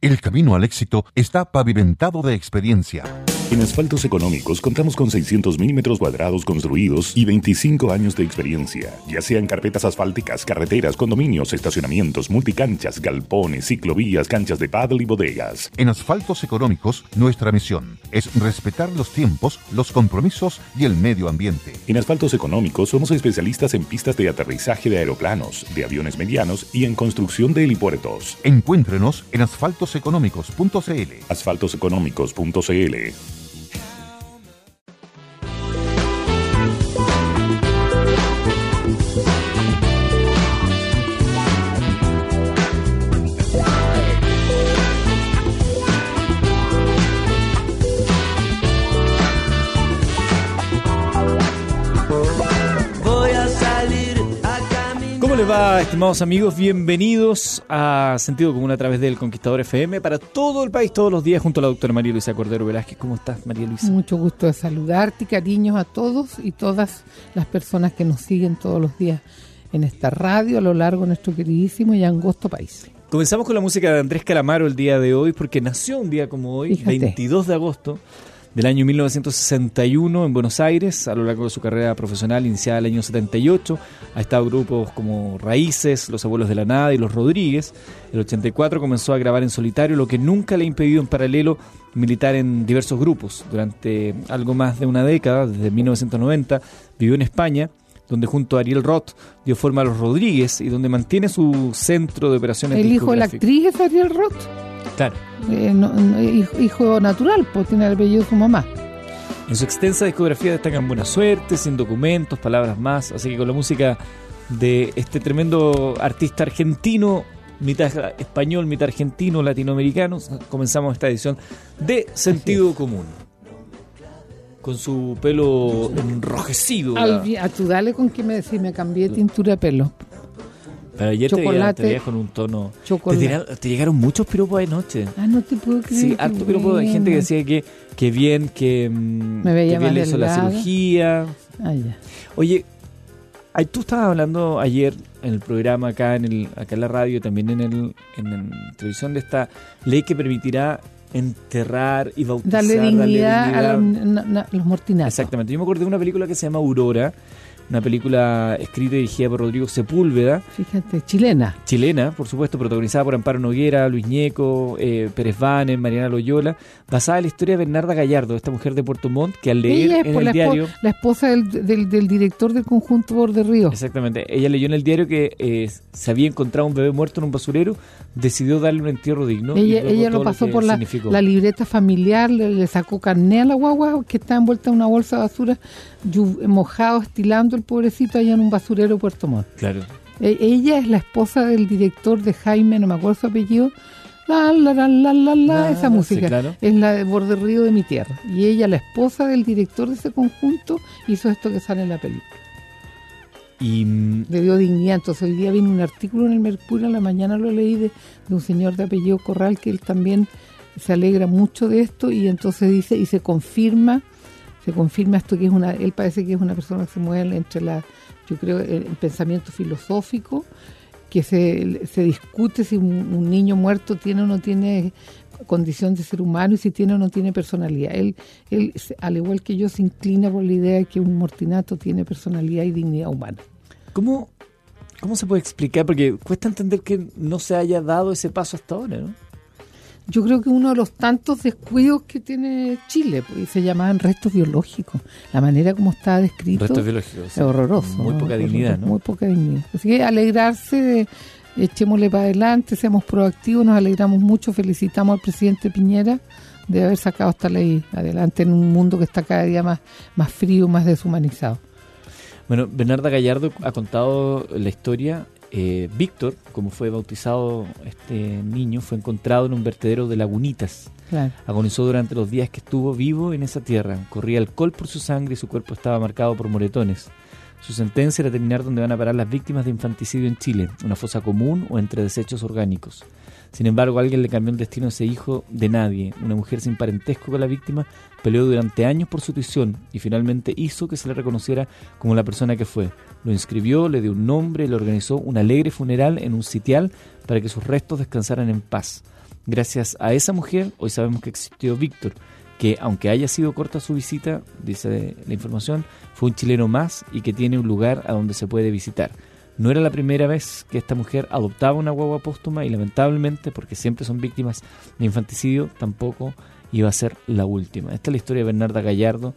El camino al éxito está pavimentado de experiencia. En Asfaltos Económicos contamos con 600 milímetros cuadrados construidos y 25 años de experiencia, ya sean carpetas asfálticas, carreteras, condominios, estacionamientos, multicanchas, galpones, ciclovías, canchas de paddle y bodegas. En Asfaltos Económicos, nuestra misión es respetar los tiempos, los compromisos y el medio ambiente. En Asfaltos Económicos somos especialistas en pistas de aterrizaje de aeroplanos, de aviones medianos y en construcción de helipuertos. Encuéntrenos en asfaltoseconómicos.cl. Asfaltoseconómicos.cl va, estimados amigos? Bienvenidos a Sentido Común a través del Conquistador FM para todo el país, todos los días, junto a la doctora María Luisa Cordero Velázquez. ¿Cómo estás, María Luisa? Mucho gusto de saludarte y cariños a todos y todas las personas que nos siguen todos los días en esta radio a lo largo de nuestro queridísimo y angosto país. Comenzamos con la música de Andrés Calamaro el día de hoy, porque nació un día como hoy, Fíjate. 22 de agosto del año 1961 en Buenos Aires, a lo largo de su carrera profesional iniciada el año 78. Ha estado en grupos como Raíces, Los Abuelos de la Nada y Los Rodríguez. El 84 comenzó a grabar en solitario, lo que nunca le ha impedido en paralelo militar en diversos grupos. Durante algo más de una década, desde 1990, vivió en España, donde junto a Ariel Roth dio forma a Los Rodríguez y donde mantiene su centro de operaciones El hijo de la actriz es Ariel Roth, Claro. eh, no- no, hijo, natural, pues tiene el apellido de su mamá. En su extensa discografía destacan Buena Suerte, Sin Documentos, Palabras Más, así que con la música de este tremendo artista argentino, mitad español, mitad argentino, latinoamericano, comenzamos esta edición de Sentido Común. Con su pelo enrojecido. Al a tu dale con que me decís, me cambié tintura de pelo. Pero ayer te chocolate, te veía con un tono... Te, chocolate. tiraron- te llegaron muchos piropos anoche. Ah, no te puedo creer. Sí, harto piropo de gente que decía que, que bien, que, mm, Me veía que bien le hizo la cirugía. Ah, ya. Oye, tú estabas hablando ayer en el programa acá en el acá en la radio, también en el en, en televisión de esta ley que permitirá enterrar y bautizar, Darle dignidad, dignidad. a los, na- na- los mortinatos. Exactamente. Yo me acordé de una película que se llama Aurora, una película escrita y dirigida por Rodrigo Sepúlveda, Fíjate, chilena. chilena, por supuesto, protagonizada por Amparo Noguera, Luis Ñeco, eh, Pérez Vanen, Mariana Loyola, basada en la historia de Bernarda Gallardo, esta mujer de Puerto Montt, que al leer Ella es en el la, diario... la esposa del, del, del director del conjunto Borde Río. Exactamente. Ella leyó en el diario que eh, se había encontrado un bebé muerto en un basurero, decidió darle un entierro digno. y Ella, luego ella lo pasó por la, libreta familiar, le, le sacó carné a la guagua que está envuelta en una bolsa de basura, mojado, estilando el pobrecito allá en un basurero Puerto Montt. Claro. E- ella es la esposa del director de Jaime, no me acuerdo su apellido, la, la, la, la, la, la, esa música. sí, claro. Es la de Borde Río de mi tierra. Y ella, la esposa del director de ese conjunto, hizo esto que sale en la película. Y mm, le dio dignidad. Entonces hoy día viene un artículo en el Mercurio, en la mañana lo leí de, de un señor de apellido Corral que él también se alegra mucho de esto y entonces dice y se confirma, se confirma esto que es una, él parece que es una persona que se mueve entre la, yo creo, el, pensamiento filosófico, que se, se discute si un, un niño muerto tiene o no tiene condición de ser humano y si tiene o no tiene personalidad. Él, él, al igual que yo, se inclina por la idea de que un mortinato tiene personalidad y dignidad humana. ¿cómo, ¿cómo se puede explicar? Porque cuesta entender que no se haya dado ese paso hasta ahora, ¿no? Yo creo que uno de los tantos descuidos que tiene Chile, pues, y se llamaban restos biológicos. La manera como está descrito Restos biológicos. es horroroso. Muy ¿no? poca dignidad, ¿no? Muy poca dignidad. Así que alegrarse, de- echémosle para adelante, seamos proactivos, nos alegramos mucho, felicitamos al presidente Piñera de haber sacado esta ley adelante en un mundo que está cada día más, más frío, más deshumanizado. Bueno, Bernarda Gallardo ha contado la historia eh, Víctor, como fue bautizado este niño, fue encontrado en un vertedero de lagunitas. Agonizó durante los días que estuvo vivo en esa tierra. Corría alcohol por su sangre y su cuerpo estaba marcado por moretones. Su sentencia era terminar donde van a parar las víctimas de infanticidio en Chile, una fosa común o entre desechos orgánicos. Sin embargo, alguien le cambió el destino a ese hijo de nadie. Una mujer sin parentesco con la víctima peleó durante años por su tuición y finalmente hizo que se le reconociera como la persona que fue. Lo inscribió, le dio un nombre y le organizó un alegre funeral en un sitial para que sus restos descansaran en paz. Gracias a esa mujer, hoy sabemos que existió Víctor, que aunque haya sido corta su visita, dice la información, fue un chileno más y que tiene un lugar a donde se puede visitar. No era la primera vez que esta mujer adoptaba una guagua póstuma y lamentablemente, porque siempre son víctimas de infanticidio, tampoco iba a ser la última. Esta es la historia de Bernarda Gallardo,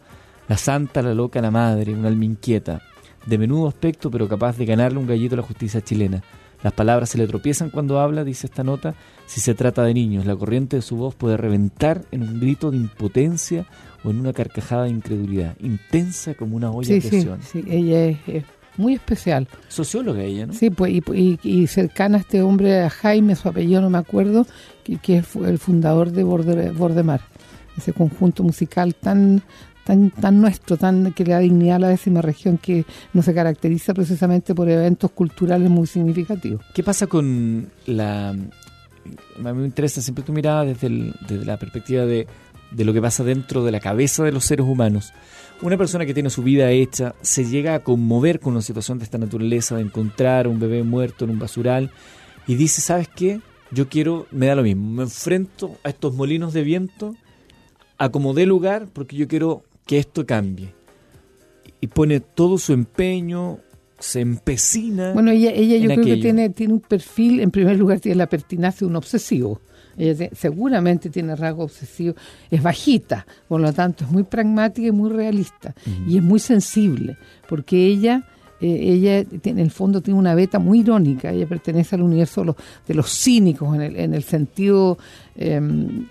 la santa, la loca, la madre, una alma inquieta, de menudo aspecto pero capaz de ganarle un gallito a la justicia chilena. Las palabras se le tropiezan cuando habla, dice esta nota, si se trata de niños. La corriente de su voz puede reventar en un grito de impotencia o en una carcajada de incredulidad, intensa como una olla de presión. Sí, sí, ella es muy especial. Socióloga ella, ¿no? Sí, pues, y, cercana a este hombre, a Jaime, su apellido no me acuerdo, que, que es el fundador de Bordemar, ese conjunto musical tan tan, tan nuestro, tan que le da dignidad a la décima región, que no se caracteriza precisamente por eventos culturales muy significativos. ¿Qué pasa con la... A mí me interesa siempre tu mirada desde, desde la perspectiva de, de lo que pasa dentro de la cabeza de los seres humanos. Una persona que tiene su vida hecha se llega a conmover con una situación de esta naturaleza, de encontrar un bebé muerto en un basural y dice, ¿sabes qué? Yo quiero, me da lo mismo, me enfrento a estos molinos de viento, acomodé lugar porque yo quiero que esto cambie. Y pone todo su empeño, se empecina. Bueno, ella, ella yo creo que tiene, tiene un perfil, en primer lugar, tiene la pertinacia de un obsesivo. Ella seguramente tiene rasgo obsesivo, es bajita, por lo tanto es muy pragmática y muy realista. Y es muy sensible, porque ella ella en el fondo tiene una beta muy irónica, ella pertenece al universo de los, cínicos en el, en el sentido em,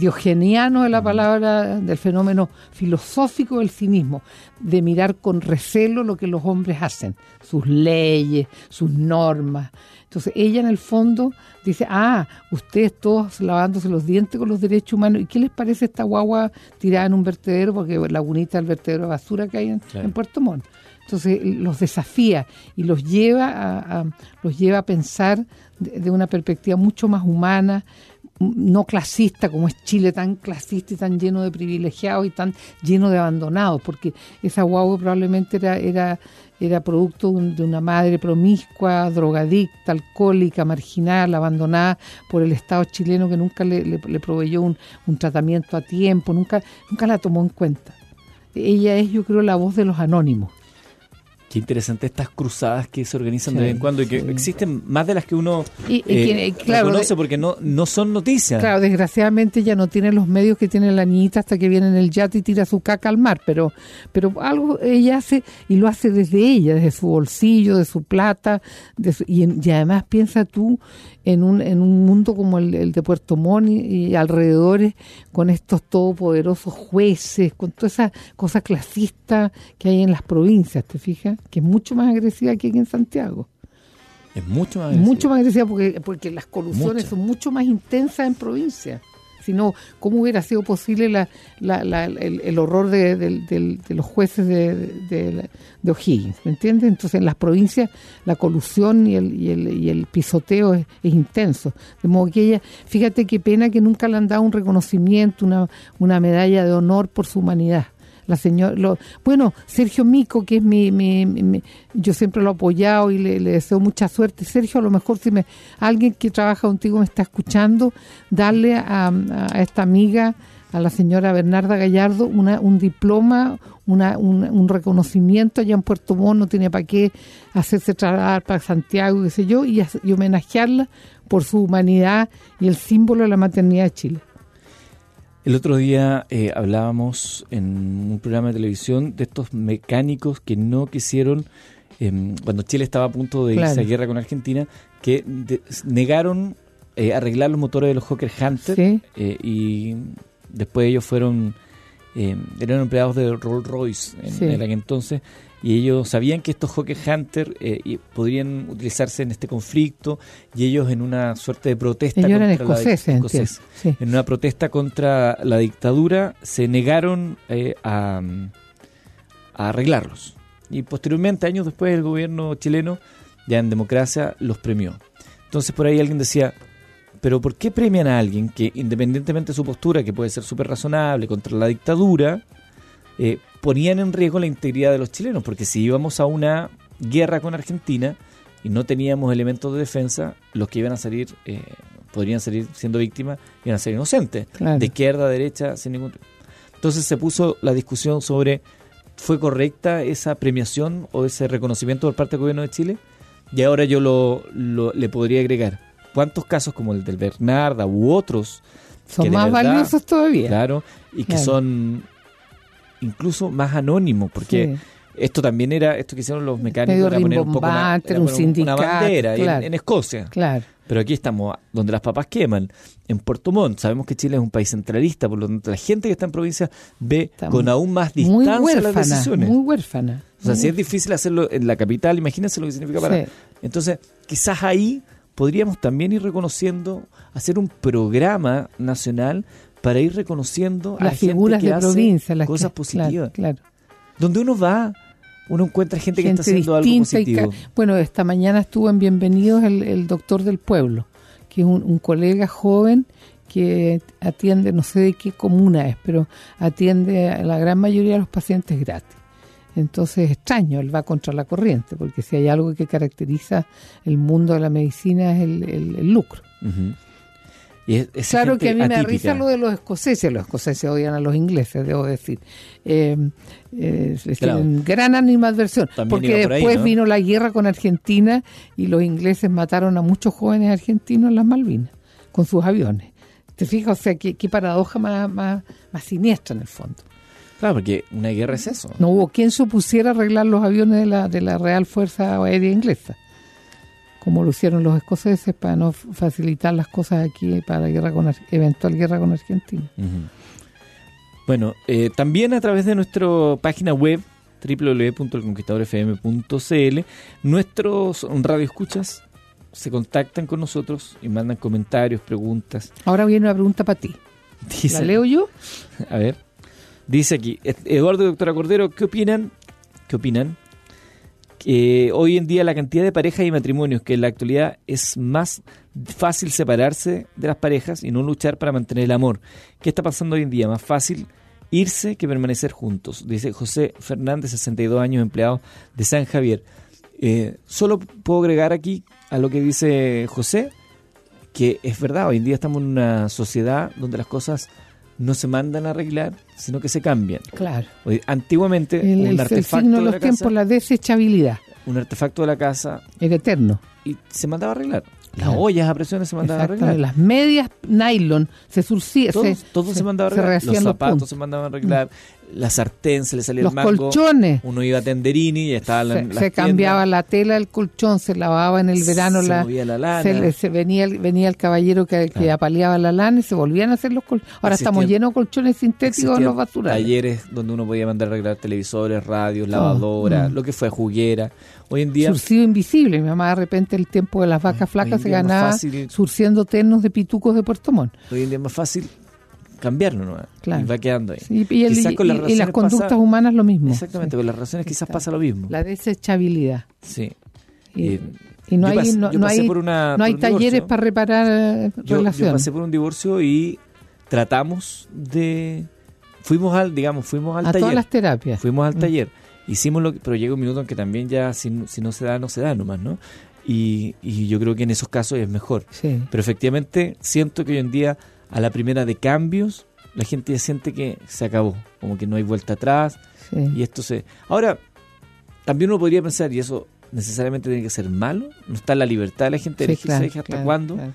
diogeniano de la palabra, del fenómeno filosófico del cinismo, de mirar con recelo lo que los hombres hacen, sus leyes, sus normas. Entonces ella en el fondo dice, ah, ustedes todos lavándose los dientes con los derechos humanos, ¿y qué les parece esta guagua tirada en un vertedero? Porque la unita del vertedero de basura que hay en Puerto Montt. Entonces los desafía y los lleva a, los lleva a pensar de, una perspectiva mucho más humana, no clasista como es Chile, tan clasista y tan lleno de privilegiados y tan lleno de abandonados, porque esa guagua probablemente era, era, era producto de una madre promiscua, drogadicta, alcohólica, marginal, abandonada por el Estado chileno que nunca le, proveyó un, un, tratamiento a tiempo, nunca, nunca la tomó en cuenta. Ella es, yo creo, la voz de los anónimos. Qué interesante estas cruzadas que se organizan de vez en cuando y que existen más de las que uno eh, conoce porque no, no son noticias. Claro, desgraciadamente ya no tiene los medios que tiene la niñita hasta que viene en el yate y tira su caca al mar, pero, pero algo ella hace y lo hace desde ella, desde su bolsillo, de su plata, y, y además piensa tú en un, en un mundo como el, de Puerto Montt y, alrededores, con estos todopoderosos jueces, con toda esa cosa clasista que hay en las provincias, ¿te fijas? Que es mucho más agresiva que aquí en Santiago. Es mucho más agresiva. Mucho más agresiva porque, porque las colusiones son mucho más intensas en provincias sino cómo hubiera sido posible la, el, horror de, los jueces de, O'Higgins, ¿me entiendes? Entonces en las provincias la colusión y el, y y el pisoteo es, intenso, de modo que ella, fíjate qué pena que nunca le han dado un reconocimiento, una, una medalla de honor por su humanidad la señora, lo, bueno, Sergio Mico, que es mi, mi, yo siempre lo he apoyado y le, deseo mucha suerte. Sergio, a lo mejor si me alguien que trabaja contigo me está escuchando, darle a, esta amiga, a la señora Bernarda Gallardo, una, un diploma, una, un, reconocimiento allá en Puerto Montt, no tiene para qué hacerse trasladar para Santiago, qué sé yo, y, y homenajearla por su humanidad y el símbolo de la maternidad de Chile. El otro día eh, hablábamos en un programa de televisión de estos mecánicos que no quisieron, em, cuando Chile estaba a punto de irse a guerra con Argentina, que negaron eh, arreglar los motores de los Hawker Hunter eh, y después ellos fueron eh, eran empleados de Rolls Royce en, Sí. en aquel entonces y ellos sabían que estos Hawker Hunter eh, podrían utilizarse en este conflicto y ellos en una suerte de protesta Ellos contra la dic- escoceses, entiendo. escoceses. Sí. en una protesta contra la dictadura se negaron eh, a, a arreglarlos y posteriormente años después el gobierno chileno ya en democracia los premió entonces por ahí alguien decía pero ¿por qué premian a alguien que independientemente de su postura que puede ser súper razonable contra la dictadura eh, ponían en riesgo la integridad de los chilenos porque si íbamos a una guerra con Argentina y no teníamos elementos de defensa los que iban a salir eh, podrían salir siendo víctimas iban a ser inocentes Claro. de izquierda a derecha sin ningún entonces se puso la discusión sobre ¿fue correcta esa premiación o ese reconocimiento por parte del gobierno de Chile? Y ahora yo lo, lo- le podría agregar, ¿cuántos casos como el del Bernarda u otros, Son más verdad- valiosos todavía. claro, y que Claro. son incluso más anónimos? Porque Sí. esto también era, esto que hicieron los mecánicos era poner un poco una, rimbombante, era era un poner una sindicato, bandera en- claro. en Escocia. Claro. Pero aquí estamos, donde las papas queman, en Puerto Montt. Sabemos que Chile es un país centralista, por lo tanto la gente que está en provincia ve con muy- aún más Muy distancia las huérfana, decisiones. muy huérfana. o sea, Muy si es difícil hacerlo en la capital, imagínense lo que significa para... Sí. Entonces, quizás ahí podríamos también ir reconociendo, hacer un programa nacional para ir reconociendo a las la gente figuras que de hace provincia, las cosas que- positivas. Claro, claro. Donde uno va, uno encuentra gente, que está haciendo algo positivo. bueno, esta mañana estuvo en Bienvenidos el, el doctor del pueblo, que es un, un colega joven que atiende, no sé de qué comuna es, pero atiende a la gran mayoría de los pacientes gratis. Entonces es extraño, él va contra la corriente, porque si hay algo que caracteriza el mundo de la medicina es el, el- el lucro. Y es- Claro que a mí me risa lo de los escoceses. Los escoceses odian a los ingleses, debo decir. Eh, eh, Claro. tienen gran animadversión. También Porque ahí, después ¿no? vino la guerra con Argentina y los ingleses mataron a muchos jóvenes argentinos en las Malvinas con sus aviones. ¿Te fijas? O sea, qué, qué paradoja más, más, más siniestra en el fondo. Claro, porque una guerra es eso. No hubo quien se opusiera a arreglar los aviones de la, de la Real Fuerza Aérea Inglesa, como lo hicieron los escoceses para no facilitar las cosas aquí para la guerra con, eventual guerra con Argentina. Bueno, eh, también a través de nuestra página web www.elconquistadorfm.cl nuestros radioescuchas se contactan con nosotros y mandan comentarios, preguntas. Ahora viene una pregunta para ti. Dice, ¿La leo yo? A ver, dice aquí Ed- Eduardo y doctora Cordero, ¿qué opinan? ¿Qué opinan? Que hoy en día la cantidad de parejas y matrimonios que en la actualidad es más fácil separarse de las parejas y no luchar para mantener el amor. ¿Qué está pasando hoy en día? Más fácil irse que permanecer juntos. Dice José Fernández, 62 años, empleado de San Javier. Eh, solo puedo agregar aquí a lo que dice José, que es verdad, hoy en día estamos en una sociedad donde las cosas no se mandan a arreglar, sino que se cambian. Claro. Antiguamente, El, un el- el artefacto signo de los la tiempos, casa, la desechabilidad, un artefacto de la casa el eterno. Y se mandaba a arreglar. Las Claro. ollas a presiones se mandaban a arreglar. Las medias nylon se surcían. Todo, todo se, mandaba a arreglar. Los zapatos se mandaban a arreglar. La sartén se le salía Los el mango. colchones. Uno iba a Tenderini y estaba la, se, las se cambiaba la tela del colchón, se lavaba en el verano Se la, movía la lana. se, se venía, el- venía el caballero que, apaleaba la lana y se volvían a hacer los colchones. Ahora Existían- estamos llenos de colchones sintéticos en los basurales. Talleres donde uno podía mandar a arreglar televisores, radios, lavadoras, mm. lo que fue juguera. Hoy en día Surcido invisible. Mi mamá de repente el tiempo de las vacas flacas se ganaba fácil. surciendo ternos de pitucos de Puerto Montt. Hoy en día es más fácil cambiarlo, ¿no? Claro. Y va quedando ahí. Sí, y, el- Quizás con y- las y las relaciones conductas pasa- humanas lo mismo. Exactamente, Sí. con las relaciones quizás Exacto. pasa lo mismo. La desechabilidad. Sí. Y, y no yo hay, no, yo hay, una- no talleres divorcio. para reparar eh, Yo, yo relaciones. pasé por un divorcio y tratamos de... Fuimos al, digamos, fuimos al a taller. todas las terapias. Fuimos al Mm. taller. Hicimos lo que, pero llega un minuto en que también ya si, no- si no se da, no se da nomás, ¿no? Y, y yo creo que en esos casos es mejor. Sí. Pero efectivamente siento que hoy en día a la primera de cambios la gente ya siente que se acabó, como que no hay vuelta atrás sí. y esto se... Ahora, también uno podría pensar, y eso necesariamente tiene que ser malo, no está la libertad de la gente de Sí, elegir claro, hasta claro, cuándo, claro,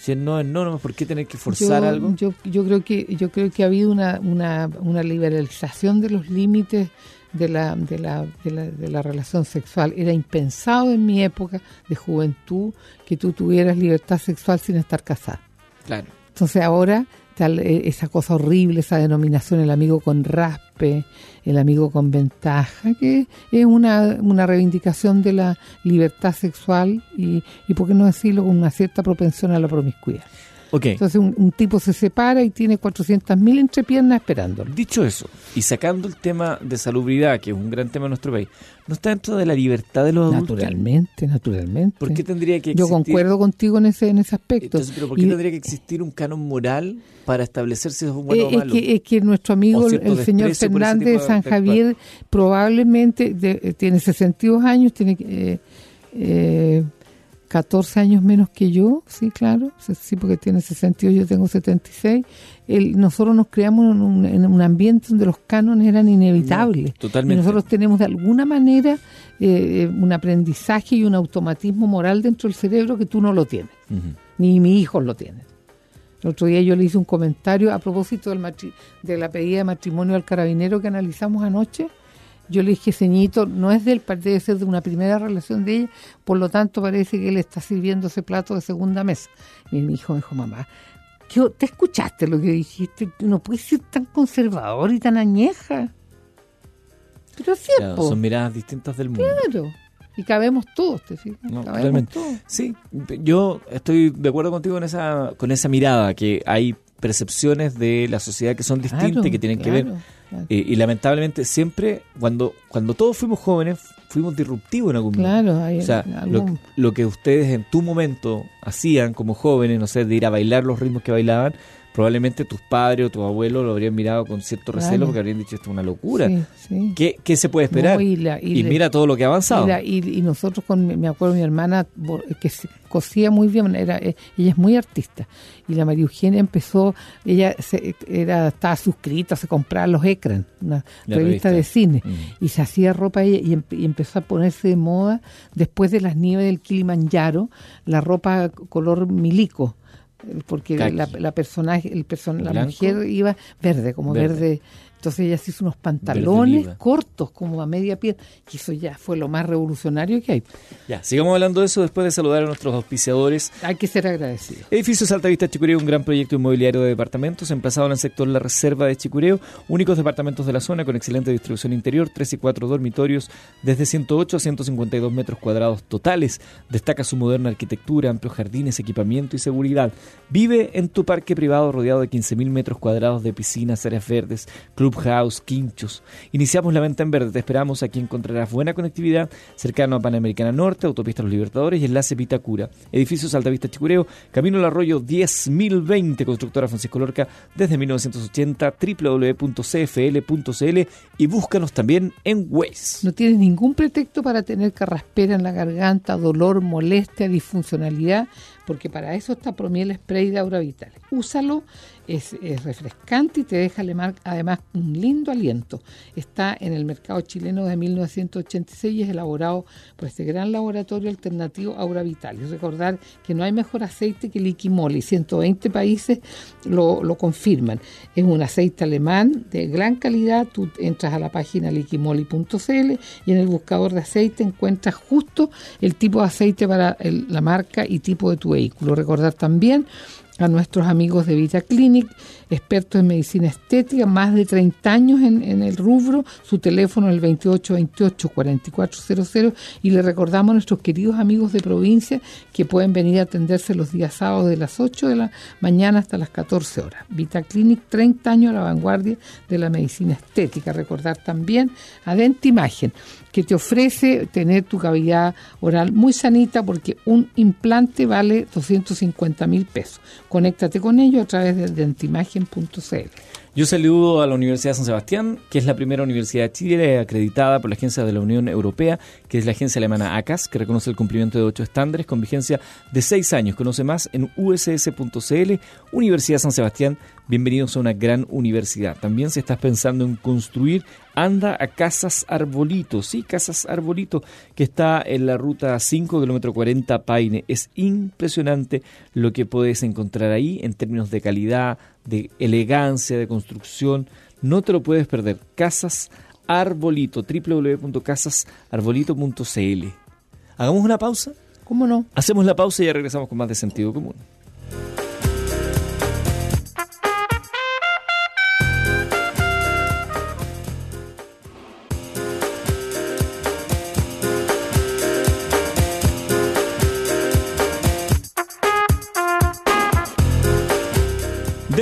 si es no es no, nomás, ¿por qué tener que forzar yo, algo? Yo, yo creo que yo creo que ha habido una, una, una liberalización de los límites de la, de, la, de, la, de la relación sexual. Era impensado en mi época de juventud que tú tuvieras libertad sexual sin estar casada. Claro. Entonces ahora está eh, esa cosa horrible, esa denominación, el amigo con raspe, el amigo con ventaja, que es una, una reivindicación de la libertad sexual y, y, por qué no decirlo, con una cierta propensión a la promiscuidad. Entonces un, tipo se separa y tiene 400.000 entrepiernas esperándolo. Dicho eso, y sacando el tema de salubridad, que es un gran tema en nuestro país, ¿no está dentro de la libertad de los adultos? Naturalmente, naturalmente. ¿Por qué tendría que existir? Yo concuerdo contigo en ese, en ese aspecto. Entonces, ¿pero por qué tendría que existir un canon moral para establecer si es bueno o malo? Es que, es que nuestro amigo, el señor Fernández de San Javier, probablemente tiene 62 años, tiene... Eh, eh, 14 años menos que yo, sí, claro, sí, porque tiene 68, yo tengo 76. El, nosotros nos creamos en un, ambiente donde los cánones eran inevitables. totalmente. Y nosotros tenemos de alguna manera eh, un aprendizaje y un automatismo moral dentro del cerebro que tú no lo tienes, ni mi hijo lo tiene. El otro día yo le hice un comentario a propósito del de la pedida de matrimonio al carabinero que analizamos anoche yo le dije, ceñito, no es del debe ser de una primera relación de ella, por lo tanto parece que él está sirviendo ese plato de segunda mesa. Y mi hijo me dijo, mamá, ¿te escuchaste lo que dijiste? No puedes ser tan conservador y tan añeja. Pero es cierto. son miradas distintas del mundo. Claro. Y cabemos todos, ¿te fijas? cabemos todos. Sí, yo estoy de acuerdo contigo con esa, con esa mirada, que hay percepciones de la sociedad que son distintas y que tienen que ver y lamentablemente siempre, cuando, cuando todos fuimos jóvenes, fuimos disruptivos en algún momento. o sea, lo, que ustedes en tu momento hacían como jóvenes, no sé, de ir a bailar los ritmos que bailaban, probablemente tus padres o tus abuelos lo habrían mirado con cierto recelo porque habrían dicho esto es una locura. ¿Qué, se puede esperar? y, mira todo lo que ha avanzado. Y, nosotros con, me acuerdo, mi hermana, que cosía muy bien, era, eh, ella es muy artista. Y la María Eugenia empezó, ella se, era, estaba suscrita, se compraba los Ecran, una revista, de cine, mm. y se hacía ropa ella y, y, empezó a ponerse de moda después de las nieves del Kilimanjaro, la ropa color milico porque la, la, personaje, el person, la mujer iba verde, como verde entonces ella se hizo unos pantalones cortos, como a media piel, y eso ya fue lo más revolucionario que hay. Ya, sigamos hablando de eso después de saludar a nuestros auspiciadores. Hay que ser agradecido. Edificios Alta Vista Chicureo, un gran proyecto inmobiliario de departamentos, emplazado en el sector La Reserva de Chicureo, únicos departamentos de la zona con excelente distribución interior, 3 y 4 dormitorios, desde 108 a 152 metros cuadrados totales. Destaca su moderna arquitectura, amplios jardines, equipamiento y seguridad. Vive en tu parque privado rodeado de 15.000 metros cuadrados de piscinas, áreas verdes, club House, Quinchos. Iniciamos la venta en verde. Te esperamos. Aquí encontrarás buena conectividad cercano a Panamericana Norte, Autopista Los Libertadores y Enlace Vitacura. Edificios Altavista Chicureo, Camino al Arroyo 10020, Constructora Francisco Lorca, desde 1980, www.cfl.cl y búscanos también en Waze. No tienes ningún pretexto para tener carraspera en la garganta, dolor, molestia, disfuncionalidad, porque para eso está Promiel Spray de Aura Vital. Úsalo es, refrescante y te deja además un lindo aliento. Está en el mercado chileno de 1986 y es elaborado por este gran laboratorio alternativo Aura Vital. Y recordar que no hay mejor aceite que Liquimoli, 120 países lo, lo confirman. Es un aceite alemán de gran calidad, tú entras a la página liquimoli.cl y en el buscador de aceite encuentras justo el tipo de aceite para la marca y tipo de tu Recordar también a nuestros amigos de Vita Clinic, expertos en medicina estética, más de 30 años en, el rubro, su teléfono es el 2828-4400 y le recordamos a nuestros queridos amigos de provincia que pueden venir a atenderse los días sábados de las 8 de la mañana hasta las 14 horas. Vita Clinic, 30 años a la vanguardia de la medicina estética. Recordar también a Dentimagen que te ofrece tener tu cavidad oral muy sanita porque un implante vale 250 mil pesos. Conéctate con ellos a través de dentimagen.cl. Yo saludo a la Universidad San Sebastián, que es la primera universidad de Chile acreditada por la Agencia de la Unión Europea, que es la agencia alemana ACAS, que reconoce el cumplimiento de ocho estándares con vigencia de seis años. Conoce más en uss.cl, Universidad San Sebastián. Bienvenidos a una gran universidad. También si estás pensando en construir, anda a Casas Arbolito, sí, Casas Arbolito, que está en la ruta 5, kilómetro 40 Paine. Es impresionante lo que puedes encontrar ahí en términos de calidad, de elegancia, de construcción. No te lo puedes perder. Casas Arbolito, www.casasarbolito.cl. ¿Hagamos una pausa? ¿Cómo no? Hacemos la pausa y ya regresamos con más de sentido común.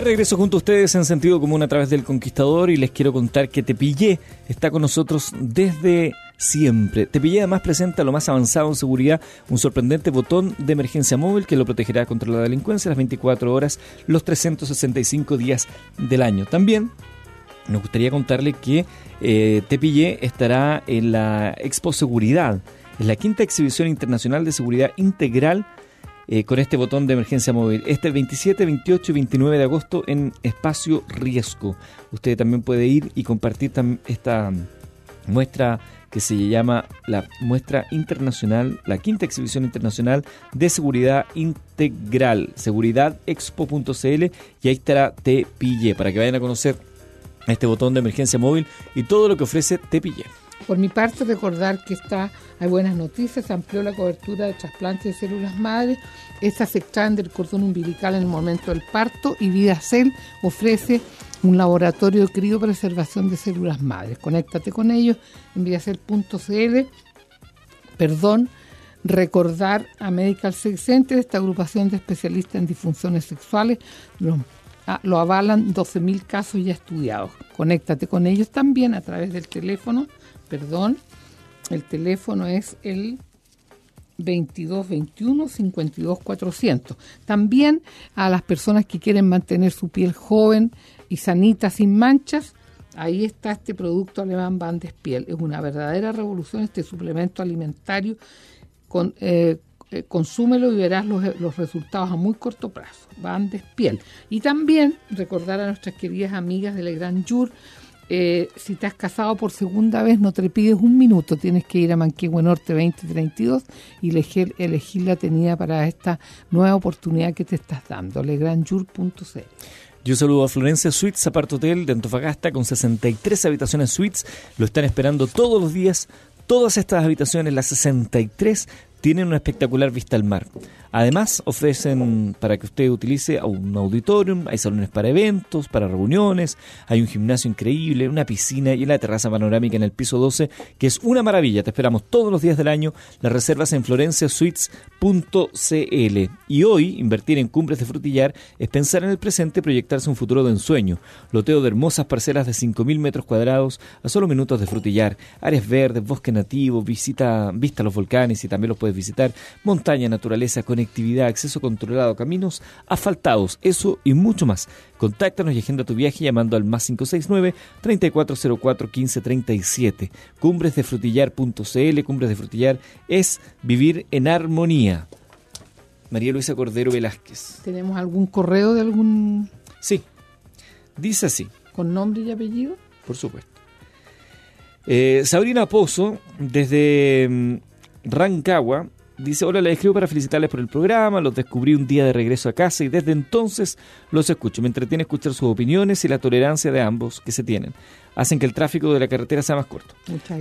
Regreso junto a ustedes en sentido común a través del Conquistador y les quiero contar que Tepillé está con nosotros desde siempre. Tepillé además presenta lo más avanzado en seguridad, un sorprendente botón de emergencia móvil que lo protegerá contra la delincuencia las 24 horas, los 365 días del año. También nos gustaría contarle que eh, Tepillé estará en la Expo Seguridad, en la quinta exhibición internacional de seguridad integral eh, con este botón de emergencia móvil. Este 27, 28 y 29 de agosto en Espacio Riesgo. Usted también puede ir y compartir esta muestra que se llama la muestra internacional, la quinta exhibición internacional de seguridad integral, seguridadexpo.cl y ahí estará Tepille para que vayan a conocer este botón de emergencia móvil y todo lo que ofrece Tepille. Por mi parte, recordar que está, hay buenas noticias, amplió la cobertura de trasplantes de células madres, estas se extraen del cordón umbilical en el momento del parto y VidaCell ofrece un laboratorio de criopreservación de células madres. Conéctate con ellos en vidacell.cl. Perdón, recordar a Medical Sex Center, esta agrupación de especialistas en disfunciones sexuales, lo, ah, lo avalan 12.000 casos ya estudiados. Conéctate con ellos también a través del teléfono perdón, el teléfono es el 2221 52400. También a las personas que quieren mantener su piel joven y sanita sin manchas, ahí está este producto alemán Bandes Piel. Es una verdadera revolución este suplemento alimentario. Con, eh, eh, consúmelo y verás los, los, resultados a muy corto plazo. Bandes Piel. Y también recordar a nuestras queridas amigas de Le Grand Jour eh, si te has casado por segunda vez, no te pides un minuto, tienes que ir a Manquehue Norte 2032 y elegir, elegir la tenida para esta nueva oportunidad que te estás dando, legrandjour.cl. Yo saludo a Florencia Suites Apart Hotel de Antofagasta con 63 habitaciones suites. Lo están esperando todos los días. Todas estas habitaciones, las 63, tienen una espectacular vista al mar. Además, ofrecen para que usted utilice un auditorium, hay salones para eventos, para reuniones, hay un gimnasio increíble, una piscina y una terraza panorámica en el piso 12, que es una maravilla. Te esperamos todos los días del año. Las reservas en florenciasuites.cl. Y hoy, invertir en cumbres de frutillar es pensar en el presente y proyectarse un futuro de ensueño. Loteo de hermosas parcelas de 5.000 metros cuadrados a solo minutos de frutillar, áreas verdes, bosque nativo, visita, vista a los volcanes y también los visitar, montaña, naturaleza, con conectividad, acceso controlado, caminos asfaltados, eso y mucho más. Contáctanos y agenda tu viaje llamando al más 569-3404-1537. Cumbresdefrutillar.cl, Cumbres de Frutillar es vivir en armonía. María Luisa Cordero Velázquez. ¿Tenemos algún correo de algún...? Sí, dice así. ¿Con nombre y apellido? Por supuesto. Eh, Sabrina Pozo, desde mm, Rancagua, Dice, hola, les escribo para felicitarles por el programa, los descubrí un día de regreso a casa y desde entonces los escucho. Me entretiene escuchar sus opiniones y la tolerancia de ambos que se tienen hacen que el tráfico de la carretera sea más corto.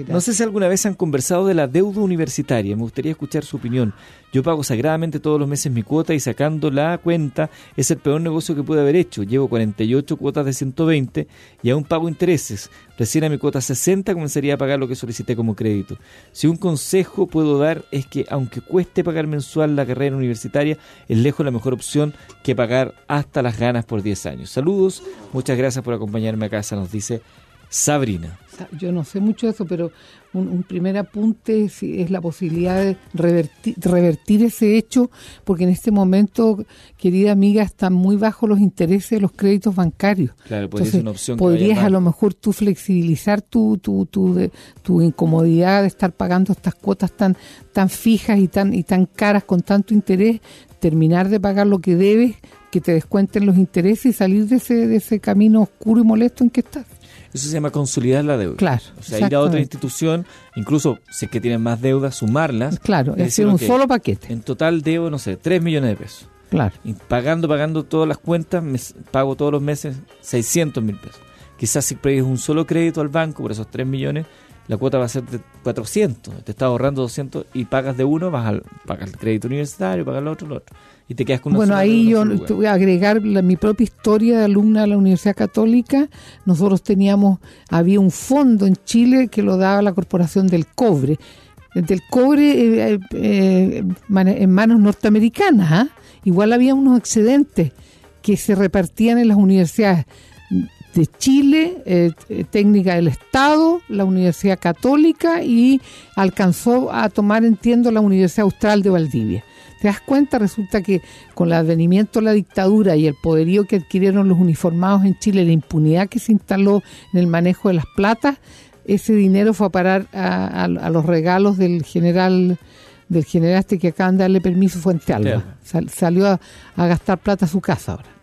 No sé si alguna vez han conversado de la deuda universitaria, me gustaría escuchar su opinión. Yo pago sagradamente todos los meses mi cuota y sacando la cuenta es el peor negocio que pude haber hecho. Llevo 48 cuotas de 120 y aún pago intereses. Recién a mi cuota 60 comenzaría a pagar lo que solicité como crédito. Si un consejo puedo dar es que aunque cueste pagar mensual la carrera universitaria, es lejos la mejor opción que pagar hasta las ganas por 10 años. Saludos, muchas gracias por acompañarme a casa, nos dice Sabrina. Yo no sé mucho de eso, pero un, primer apunte es, la posibilidad de revertir, ese hecho, porque en este momento, querida amiga, están muy bajos los intereses de los créditos bancarios. Claro, podría ser una opción. Podrías a lo mejor tú flexibilizar tu, tu, tu, tu incomodidad de estar pagando estas cuotas tan, tan fijas y tan, y tan caras con tanto interés, terminar de pagar lo que debes, que te descuenten los intereses y salir de ese, de ese camino oscuro y molesto en que estás. Eso se llama consolidar la deuda. Claro. O sea, ir a otra institución, incluso si es que tienen más deudas, sumarlas. Claro, es decir, un solo paquete. En total debo, no sé, 3 millones de pesos. Claro. Y pagando, pagando todas las cuentas, me pago todos los meses 600 mil pesos. Quizás si pides un solo crédito al banco por esos 3 millones, la cuota va a ser de 400. Te estás ahorrando 200 y pagas de uno, vas al, pagas el crédito universitario, pagas el otro, el otro y te quedas con Bueno, ahí yo te voy a agregar mi propia historia de alumna de la Universidad Católica. Nosotros teníamos, había un fondo en Chile que lo daba la Corporación del Cobre. Del cobre eh, eh, eh, en manos norteamericanas. ¿ah? Igual había unos excedentes que se repartían en las universidades de Chile, eh, eh, técnica del Estado, la Universidad Católica y alcanzó a tomar, entiendo, la Universidad Austral de Valdivia. ¿Te das cuenta? Resulta que con el advenimiento de la dictadura y el poderío que adquirieron los uniformados en Chile, la impunidad que se instaló en el manejo de las platas, ese dinero fue a parar a, los regalos del general del general este que acaban de darle permiso Fuente Alba. salió a, a gastar plata a su casa ahora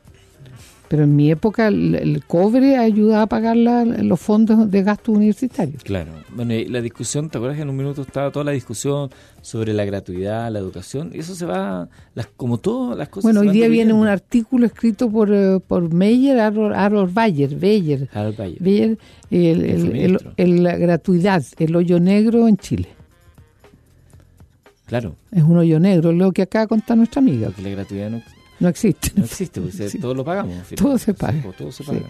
pero en mi época el, cobre ayudaba a pagar los fondos de gastos universitarios. Claro. Bueno, y la discusión, ¿te acuerdas que en un minuto estaba toda la discusión sobre la gratuidad, la educación? Y eso se va, las, como todas las cosas. Bueno, hoy día viene un artículo escrito por, eh, por Meyer, Harold, Bayer, Bayer, Bayer. el, la gratuidad, el hoyo negro en Chile. Claro. Es un hoyo negro, lo que acaba de contar nuestra amiga. Porque la gratuidad no no existe. No existe, porque todos lo pagamos. Todo se paga. todo se paga.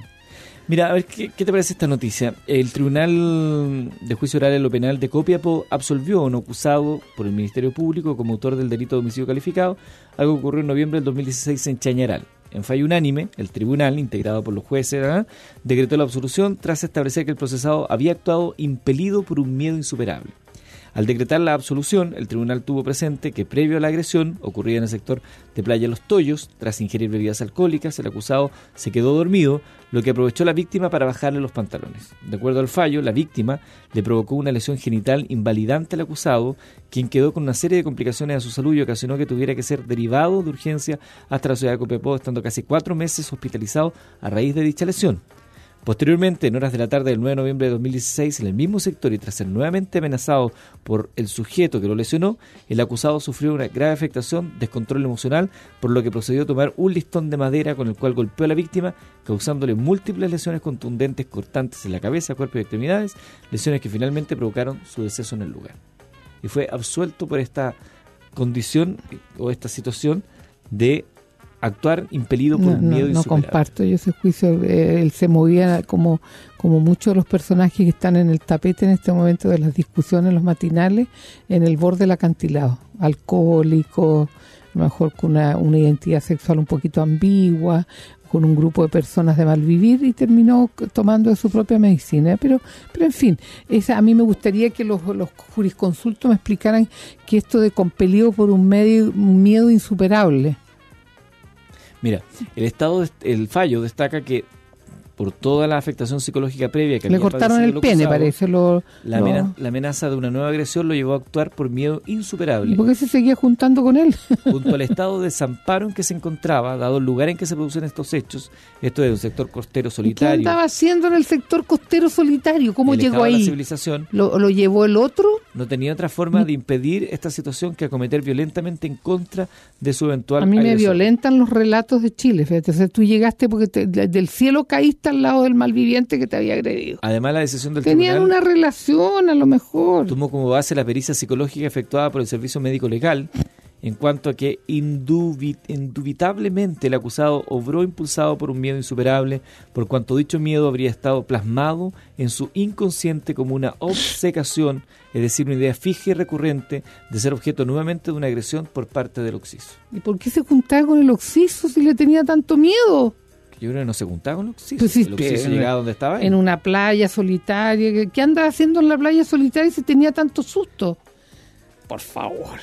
Mira, a ver, ¿qué, te parece esta noticia? El Tribunal de Juicio Oral en lo Penal de Copiapó absolvió a un acusado por el Ministerio Público como autor del delito de homicidio calificado, algo que ocurrió en noviembre del 2016 en Chañaral. En fallo unánime, el tribunal, integrado por los jueces, ¿ah? decretó la absolución tras establecer que el procesado había actuado impelido por un miedo insuperable. Al decretar la absolución, el tribunal tuvo presente que previo a la agresión, ocurrida en el sector de Playa Los Toyos, tras ingerir bebidas alcohólicas, el acusado se quedó dormido, lo que aprovechó la víctima para bajarle los pantalones. De acuerdo al fallo, la víctima le provocó una lesión genital invalidante al acusado, quien quedó con una serie de complicaciones a su salud y ocasionó que tuviera que ser derivado de urgencia hasta la ciudad de Copiapó, estando casi cuatro meses hospitalizado a raíz de dicha lesión. Posteriormente, en horas de la tarde del 9 de noviembre de 2016, en el mismo sector y tras ser nuevamente amenazado por el sujeto que lo lesionó, el acusado sufrió una grave afectación, descontrol emocional, por lo que procedió a tomar un listón de madera con el cual golpeó a la víctima, causándole múltiples lesiones contundentes cortantes en la cabeza, cuerpo y extremidades, lesiones que finalmente provocaron su deceso en el lugar. Y fue absuelto por esta condición o esta situación de actuar impelido por un miedo no, no comparto yo ese juicio. Eh, él se movía como como muchos de los personajes que están en el tapete en este momento de las discusiones los matinales en el borde del acantilado. Alcohólico a lo mejor con una, una identidad sexual un poquito ambigua con un grupo de personas de malvivir y terminó tomando de su propia medicina. Pero, pero en fin, esa, a mí me gustaría que los, los jurisconsultos me explicaran que esto de compelido por un, medio, un miedo insuperable, Mira, el estado, el fallo destaca que por toda la afectación psicológica previa que le cortaron el pene, parece. Lo, la, Amenaza, de una nueva agresión lo llevó a actuar por miedo insuperable. ¿Y por qué se seguía juntando con él? Junto al estado de desamparo en que se encontraba, dado el lugar en que se producen estos hechos, esto es un sector costero solitario. ¿Qué andaba haciendo en el sector costero solitario? ¿Cómo llegó ahí? La civilización. ¿Lo, ¿Lo, llevó el otro? No tenía otra forma de impedir esta situación que acometer violentamente en contra de su eventual A mí me violentan los relatos de Chile, fíjate. O sea, tú llegaste porque del cielo caíste al lado del malviviente que te había agredido. Además, la decisión del Tenían una relación, a lo mejor. Tomó como base la pericia psicológica efectuada por el Servicio Médico Legal en cuanto a que indubitablemente el acusado obró impulsado por un miedo insuperable, por cuanto dicho miedo habría estado plasmado en su inconsciente como una obsecación, es decir, una idea fija y recurrente de ser objeto nuevamente de una agresión por parte del oxiso. ¿Y por qué se juntaba con el oxiso si le tenía tanto miedo? Yo creo que no se juntaba con Oxiso. Pues Oxiso llegaba donde estaba. En una playa solitaria. ¿Qué anda haciendo en la playa solitaria si tenía tanto susto? Por favor.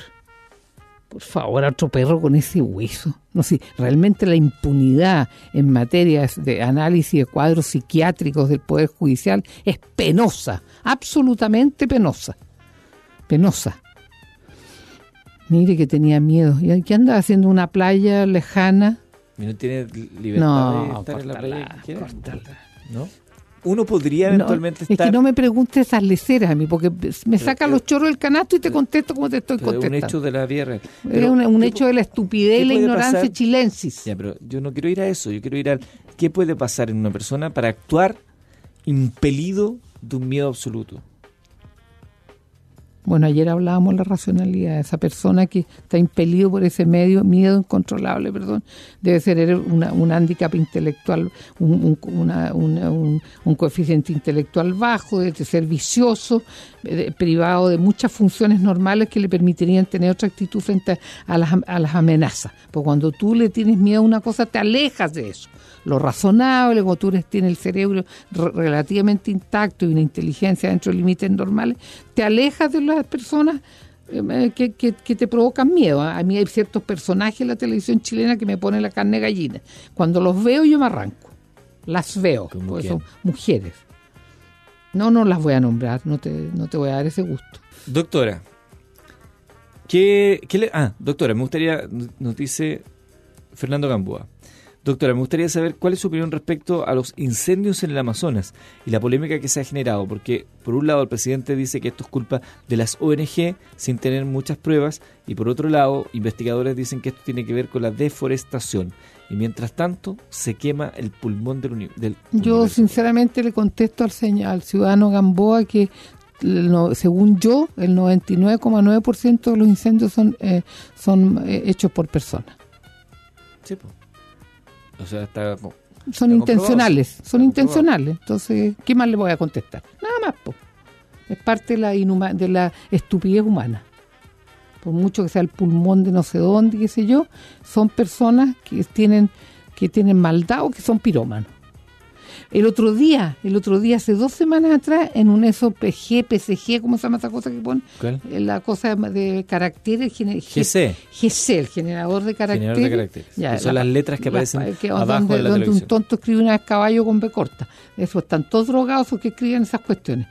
Por favor, otro perro con ese hueso. No sé, realmente la impunidad en materia de análisis de cuadros psiquiátricos del Poder Judicial es penosa, absolutamente penosa. Penosa. Mire que tenía miedo. ¿Y qué anda haciendo una playa lejana? Y no tiene libertad de estar en la playa ¿No? Uno podría eventualmente estar... Es que no me preguntes esas leceras a mí, porque me saca los chorros del canasto y te contesto como te estoy contestando. Es un hecho de la tierra. Es un, hecho de la estupidez y la ignorancia chilensis. Ya, pero yo no quiero ir a eso. Yo quiero ir a qué puede pasar en una persona para actuar impelido de un miedo absoluto. Bueno, ayer hablábamos de la racionalidad. Esa persona que está impelido por ese medio, miedo incontrolable, perdón, debe ser una, un hándicap intelectual, un, un, coeficiente intelectual bajo, debe ser vicioso, privado de muchas funciones normales que le permitirían tener otra actitud frente a las, a las amenazas. Porque cuando tú le tienes miedo a una cosa, te alejas de eso lo razonable, cuando tú tienes el cerebro relativamente intacto y una inteligencia dentro de límites normales, te alejas de las personas eh, que, te provocan miedo. A mí hay ciertos personajes en la televisión chilena que me ponen la carne gallina. Cuando los veo yo me arranco. Las veo, porque son mujeres. No, no las voy a nombrar, no te, no te voy a dar ese gusto. Doctora, ¿qué, qué le, ah, doctora, me gustaría, nos dice Fernando Gamboa, Doctora, me gustaría saber cuál es su opinión respecto a los incendios en el Amazonas y la polémica que se ha generado, porque por un lado el presidente dice que esto es culpa de las ONG sin tener muchas pruebas y por otro lado investigadores dicen que esto tiene que ver con la deforestación y mientras tanto se quema el pulmón del, del Yo sinceramente le contesto al, señor, al ciudadano Gamboa que según yo, el 99,9% de los incendios son, eh, son eh, hechos por personas. Sí, pues. O sea, está, son intencionales, son intencionales. Entonces, ¿qué más le voy a contestar? Nada más, po. Es parte de la, de la estupidez humana. Por mucho que sea el pulmón de no sé dónde, qué sé yo, son personas que tienen que tienen maldad o que son pirómanos. El otro día, el otro día, hace dos semanas atrás, en un SOPG, PCG, ¿cómo se llama esa cosa que pone? ¿Cuál? Eh, la cosa de caracteres. GC. GC, el generador de caracteres. Generador de caracteres. son las letras que aparecen abajo donde, de la donde un tonto escribe una vez caballo con B corta. Eso, están todos drogados que escriben esas cuestiones.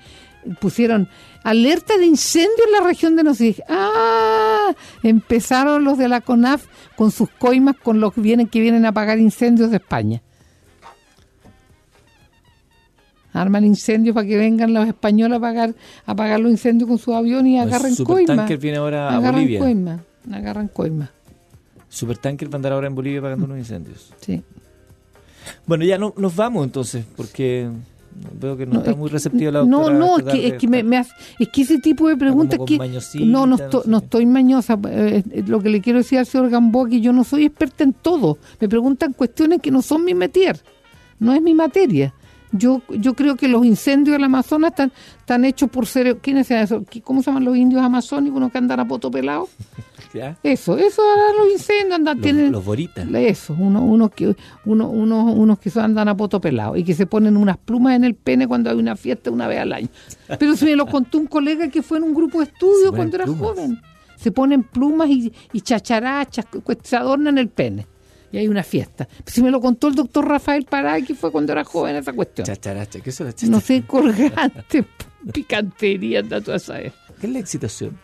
Pusieron alerta de incendio en la región de Nosig. ¡Ah! Empezaron los de la CONAF con sus coimas con los que vienen, que vienen a apagar incendios de España arman incendios para que vengan los españoles a apagar, a apagar los incendios con sus aviones y agarren coima. Viene ahora a agarran Bolivia. Coima, agarran coima. Supertanker va a andar ahora en Bolivia apagando unos incendios. Sí. Bueno, ya no, nos vamos entonces, porque veo que no, está muy receptiva la doctora. No, no, es que, es que, me, es que ese tipo de preguntas que... No, no, no, estoy mañosa. Eh, eh, lo que le quiero decir al señor Gamboa que yo no soy experta en todo. Me preguntan cuestiones que no son mi metier. No es mi materia. Yo, yo creo que los incendios del Amazonas están, están hechos por seres. ¿Quiénes son eso? ¿Cómo se llaman los indios amazónicos unos que andan a poto pelado? Eso, eso los incendios andan, los, tienen. Los boritas. Eso, unos uno que, uno, unos, unos que andan a poto pelado y que se ponen unas plumas en el pene cuando hay una fiesta una vez al año. Pero se me lo contó un colega que fue en un grupo de estudio cuando era joven. Se ponen plumas y, y chacharachas, se adornan el pene y hay una fiesta. Si me lo contó el doctor Rafael Pará, que fue cuando era joven esa cuestión. Chacharacha, ¿qué es la No sé, colgante, picantería, toda esa. ¿Qué es la excitación?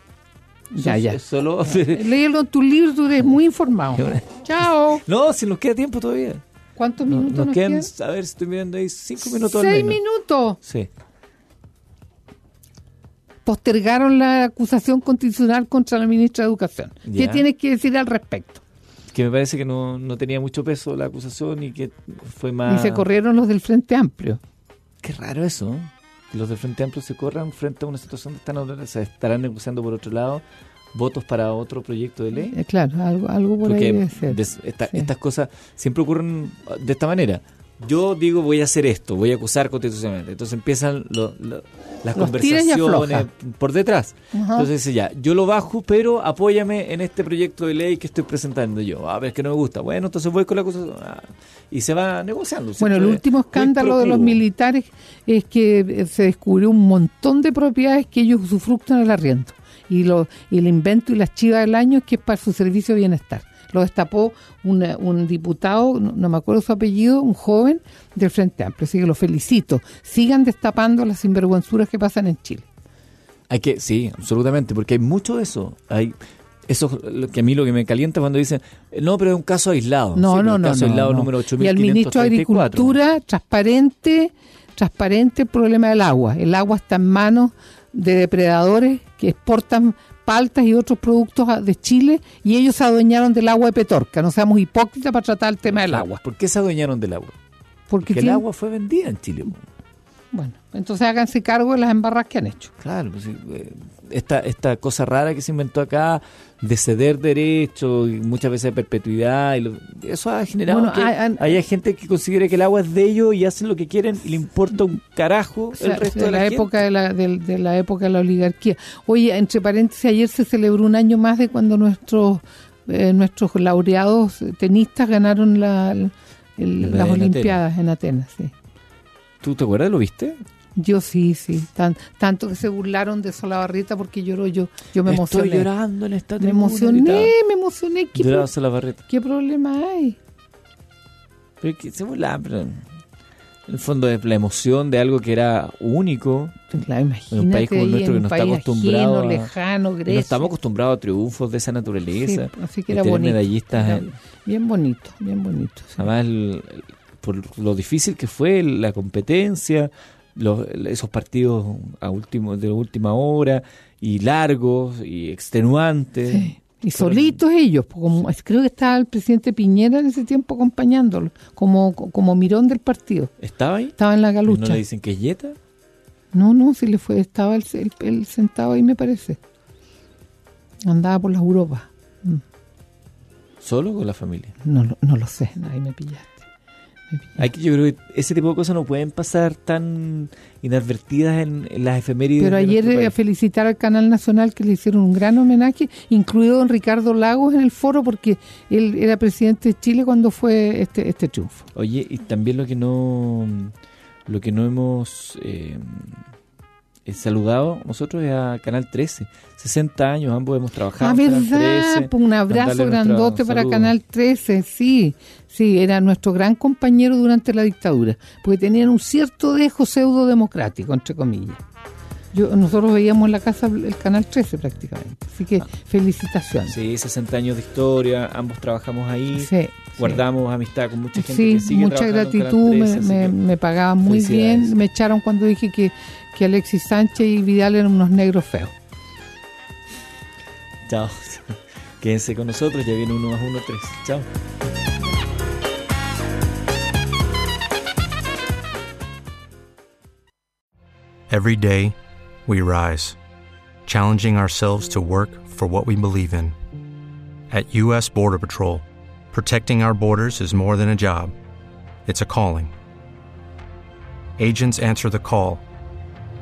Ya, ya. Solo... Léelo en tu libro, tú eres muy informado. Chao. No, si nos queda tiempo todavía. ¿Cuántos minutos nos, nos quedan? quedan? A ver, estoy mirando ahí cinco minutos Seis minutos. Sí. Postergaron la acusación constitucional contra la ministra de Educación. ¿Qué tienes que decir al respecto? Que me parece que no, no tenía mucho peso la acusación y que fue más... Y se corrieron los del Frente Amplio. Qué raro eso, que los del Frente Amplio se corran frente a una situación de están, se estarán negociando por otro lado votos para otro proyecto de ley. Eh, claro, algo, algo por ahí debe ser. Estas cosas siempre ocurren de esta manera yo digo voy a hacer esto, voy a acusar constitucionalmente. Entonces empiezan las conversaciones por detrás. Entonces dice ya, yo lo bajo, pero apóyame en este proyecto de ley que estoy presentando yo. A ver, que no me gusta. Bueno, entonces voy con la acusación. Ah, y se va negociando. Bueno, el último escándalo de los militares es que se descubrió un montón de propiedades que ellos usufructan el arriendo. Y, lo, y el invento y la chiva del año es que es para su servicio de bienestar lo destapó un diputado, no, me acuerdo su apellido, un joven del Frente Amplio. Así que lo felicito. Sigan destapando las sinvergüenzuras que pasan en Chile. Hay que, sí, absolutamente, porque hay mucho de eso. Hay eso lo que a mí lo que me calienta cuando dicen, no, pero es un caso aislado. No, no, no. Caso aislado número Y el ministro de Agricultura, transparente, transparente el problema del agua. El agua está en manos de depredadores que exportan paltas y otros productos de Chile y ellos se adueñaron del agua de Petorca. No seamos hipócritas para tratar el tema del agua. ¿Por qué se adueñaron del agua? Porque, el agua fue vendida en Chile. Bueno, entonces háganse cargo de las embarras que han hecho. Claro, pues, eh, esta, esta cosa rara que se inventó acá de ceder derechos y muchas veces de perpetuidad, y eso ha generado que haya gente que considere que el agua es de ellos y hacen lo que quieren y le importa un carajo el resto de, la, época de la, de, la época de la oligarquía. Oye, entre paréntesis, ayer se celebró un año más de cuando nuestros eh, nuestros laureados tenistas ganaron la, las Olimpiadas en Atenas. sí. ¿Tú te acuerdas? ¿Lo viste? Yo sí, sí. Tan, tanto que se burlaron de Solabarrieta porque lloró yo. Yo me Estoy emocioné. llorando en esta Me emocioné, me emocioné. ¿Qué, pro ¿Qué problema hay? Pero que se burlaban, pero en el fondo es la emoción de algo que era único. Claro, imagínate en un país como el nuestro que no está acostumbrado ajeno, lejano, Grecia. No estamos acostumbrados a triunfos de esa naturaleza. Sí, así que era bonito. Medallistas bien bonito, bien bonito. Además, por lo difícil que fue la competencia, esos partidos a último, de última hora y largos y extenuantes. Y solitos ellos, como, creo que estaba el presidente Piñera en ese tiempo acompañándolo, como, como mirón del partido. ¿Estaba ahí? Estaba en la galucha. ¿No le dicen que es Yeta? No, no, sí le fue, estaba él, sentado ahí me parece. Andaba por las Europas. Mm. ¿Solo con la familia? No, no lo sé, ahí me pillaste. Hay que, yo creo que ese tipo de cosas no pueden pasar tan inadvertidas en, las efemérides. Pero ayer eh, felicitar al Canal Nacional que le hicieron un gran homenaje, incluido don Ricardo Lagos en el foro, porque él era presidente de Chile cuando fue este, este triunfo. Oye, y también lo que no, lo que no hemos eh, saludado nosotros a Canal 13. 60 años, ambos hemos trabajado. Ah, verdad, pues un abrazo grandote para Canal 13, sí, sí, era nuestro gran compañero durante la dictadura, porque tenían un cierto dejo pseudo democrático, entre comillas. Yo, nosotros veíamos en la casa el Canal 13 prácticamente, así que felicitaciones. Sí, 60 años de historia, ambos trabajamos ahí, sí, guardamos amistad con mucha gente sí, que sigue mucha gratitud, me, me, pagaban muy bien, me echaron cuando dije que que Alexis Sánchez y Vidal eran unos negros feos. Chao. Quédense con nosotros, ya viene uno más uno, tres. Chao. Every day, we rise, challenging ourselves to work for what we believe in. At U.S. Border Patrol, protecting our borders is more than a job, it's a calling. Agents answer the call